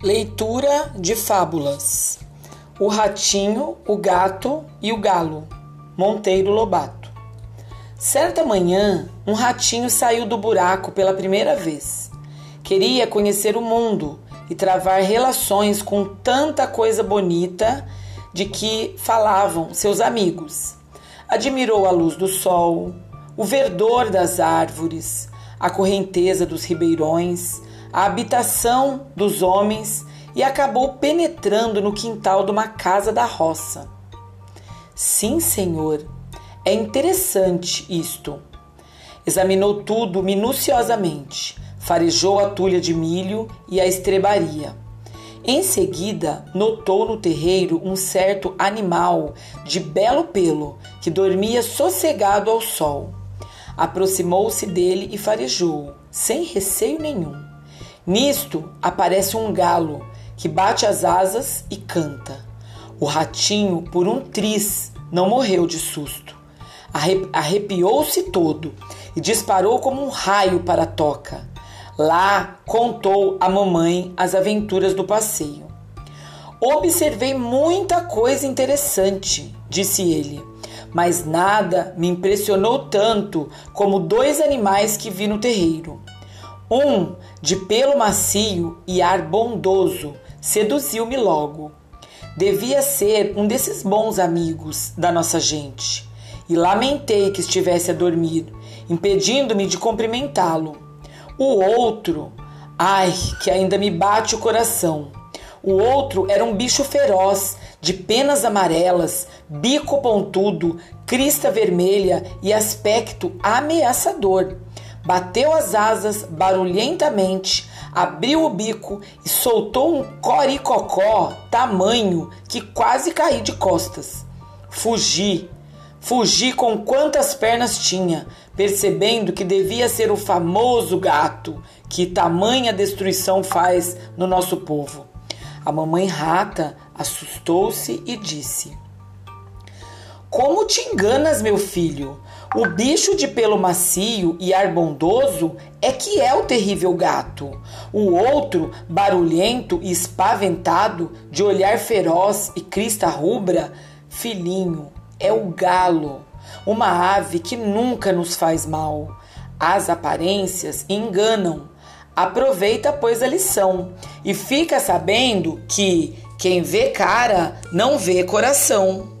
Leitura de fábulas: O Ratinho, o Gato e o Galo, Monteiro Lobato. Certa manhã, um ratinho saiu do buraco pela primeira vez. Queria conhecer o mundo e travar relações com tanta coisa bonita de que falavam seus amigos. Admirou a luz do sol, o verdor das árvores, a correnteza dos ribeirões, a habitação dos homens e acabou penetrando no quintal de uma casa da roça. Sim, senhor, é interessante isto. Examinou tudo minuciosamente, farejou a tulha de milho e a estrebaria. Em seguida, notou no terreiro um certo animal de belo pelo que dormia sossegado ao sol. Aproximou-se dele e farejou, sem receio nenhum. Nisto aparece um galo que bate as asas e canta. O ratinho, por um tris, não morreu de susto. Arrepiou-se todo e disparou como um raio para a toca. Lá contou à mamãe as aventuras do passeio. Observei muita coisa interessante, disse ele, mas nada me impressionou tanto como dois animais que vi no terreiro. Um, de pelo macio e ar bondoso, seduziu-me logo. Devia ser um desses bons amigos da nossa gente, e lamentei que estivesse a dormir, impedindo-me de cumprimentá-lo. O outro, ai, que ainda me bate o coração. O outro era um bicho feroz, de penas amarelas, bico pontudo, crista vermelha e aspecto ameaçador bateu as asas barulhentamente, abriu o bico e soltou um coricocó tamanho que quase caí de costas. Fugi, fugi com quantas pernas tinha, percebendo que devia ser o famoso gato que tamanha destruição faz no nosso povo. A mamãe rata assustou-se e disse: Como te enganas, meu filho? O bicho de pelo macio e ar bondoso é que é o terrível gato. O outro, barulhento e espaventado, de olhar feroz e crista rubra, filhinho, é o galo, uma ave que nunca nos faz mal. As aparências enganam. Aproveita, pois, a lição e fica sabendo que quem vê cara não vê coração.